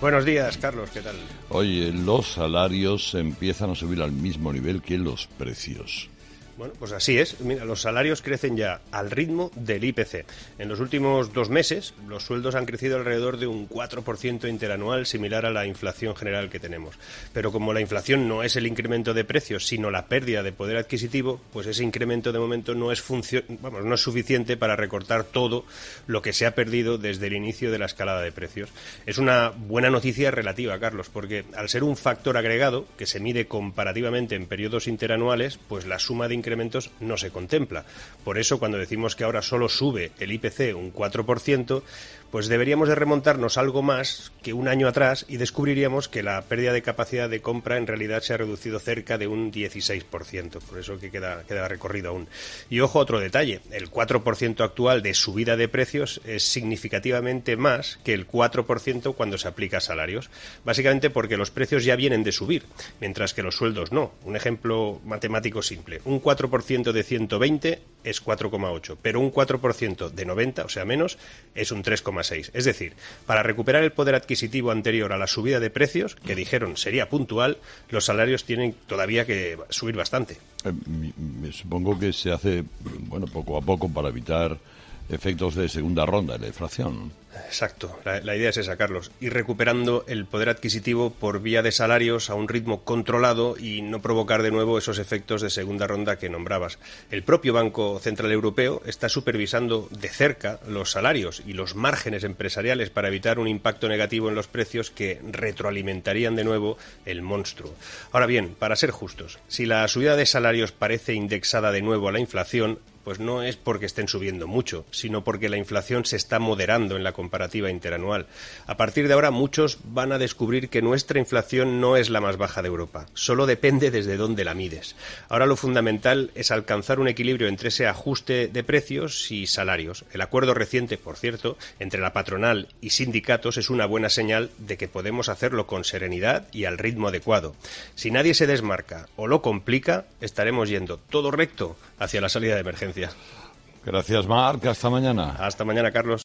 Buenos días, Carlos, ¿qué tal? Oye, los salarios empiezan a subir al mismo nivel que los precios. Bueno, pues así es. Mira, los salarios crecen ya al ritmo del IPC. En los últimos dos meses, los sueldos han crecido alrededor de un 4% interanual, similar a la inflación general que tenemos. Pero como la inflación no es el incremento de precios, sino la pérdida de poder adquisitivo, pues ese incremento de momento no es, vamos, no es suficiente para recortar todo lo que se ha perdido desde el inicio de la escalada de precios. Es una buena noticia relativa, Carlos, porque al ser un factor agregado que se mide comparativamente en periodos interanuales, pues la suma de incrementos no se contempla. Por eso, cuando decimos que ahora solo sube el IPC un 4%, pues deberíamos de remontarnos algo más que un año atrás y descubriríamos que la pérdida de capacidad de compra en realidad se ha reducido cerca de un 16%. Por eso que queda, recorrido aún. Y ojo, otro detalle. El 4% actual de subida de precios es significativamente más que el 4% cuando se aplica a salarios. Básicamente porque los precios ya vienen de subir, mientras que los sueldos no. Un ejemplo matemático simple. Un 4% de 120 es 4,8, pero un 4% de 90, o sea menos, es un 3,6. Es decir, para recuperar el poder adquisitivo anterior a la subida de precios, que dijeron sería puntual, los salarios tienen todavía que subir bastante. Eh, supongo que se hace, bueno, poco a poco para evitar efectos de segunda ronda de la inflación. Exacto, la, idea es esa, Carlos, ir recuperando el poder adquisitivo por vía de salarios a un ritmo controlado y no provocar de nuevo esos efectos de segunda ronda que nombrabas. El propio Banco Central Europeo está supervisando de cerca los salarios y los márgenes empresariales para evitar un impacto negativo en los precios que retroalimentarían de nuevo el monstruo. Ahora bien, para ser justos, si la subida de salarios parece indexada de nuevo a la inflación, pues no es porque estén subiendo mucho, sino porque la inflación se está moderando en la comparativa interanual. A partir de ahora muchos van a descubrir que nuestra inflación no es la más baja de Europa, solo depende desde dónde la mides. Ahora lo fundamental es alcanzar un equilibrio entre ese ajuste de precios y salarios. El acuerdo reciente, por cierto, entre la patronal y sindicatos es una buena señal de que podemos hacerlo con serenidad y al ritmo adecuado. Si nadie se desmarca o lo complica, estaremos yendo todo recto hacia la salida de emergencia. Gracias, Marc. Hasta mañana. Hasta mañana, Carlos.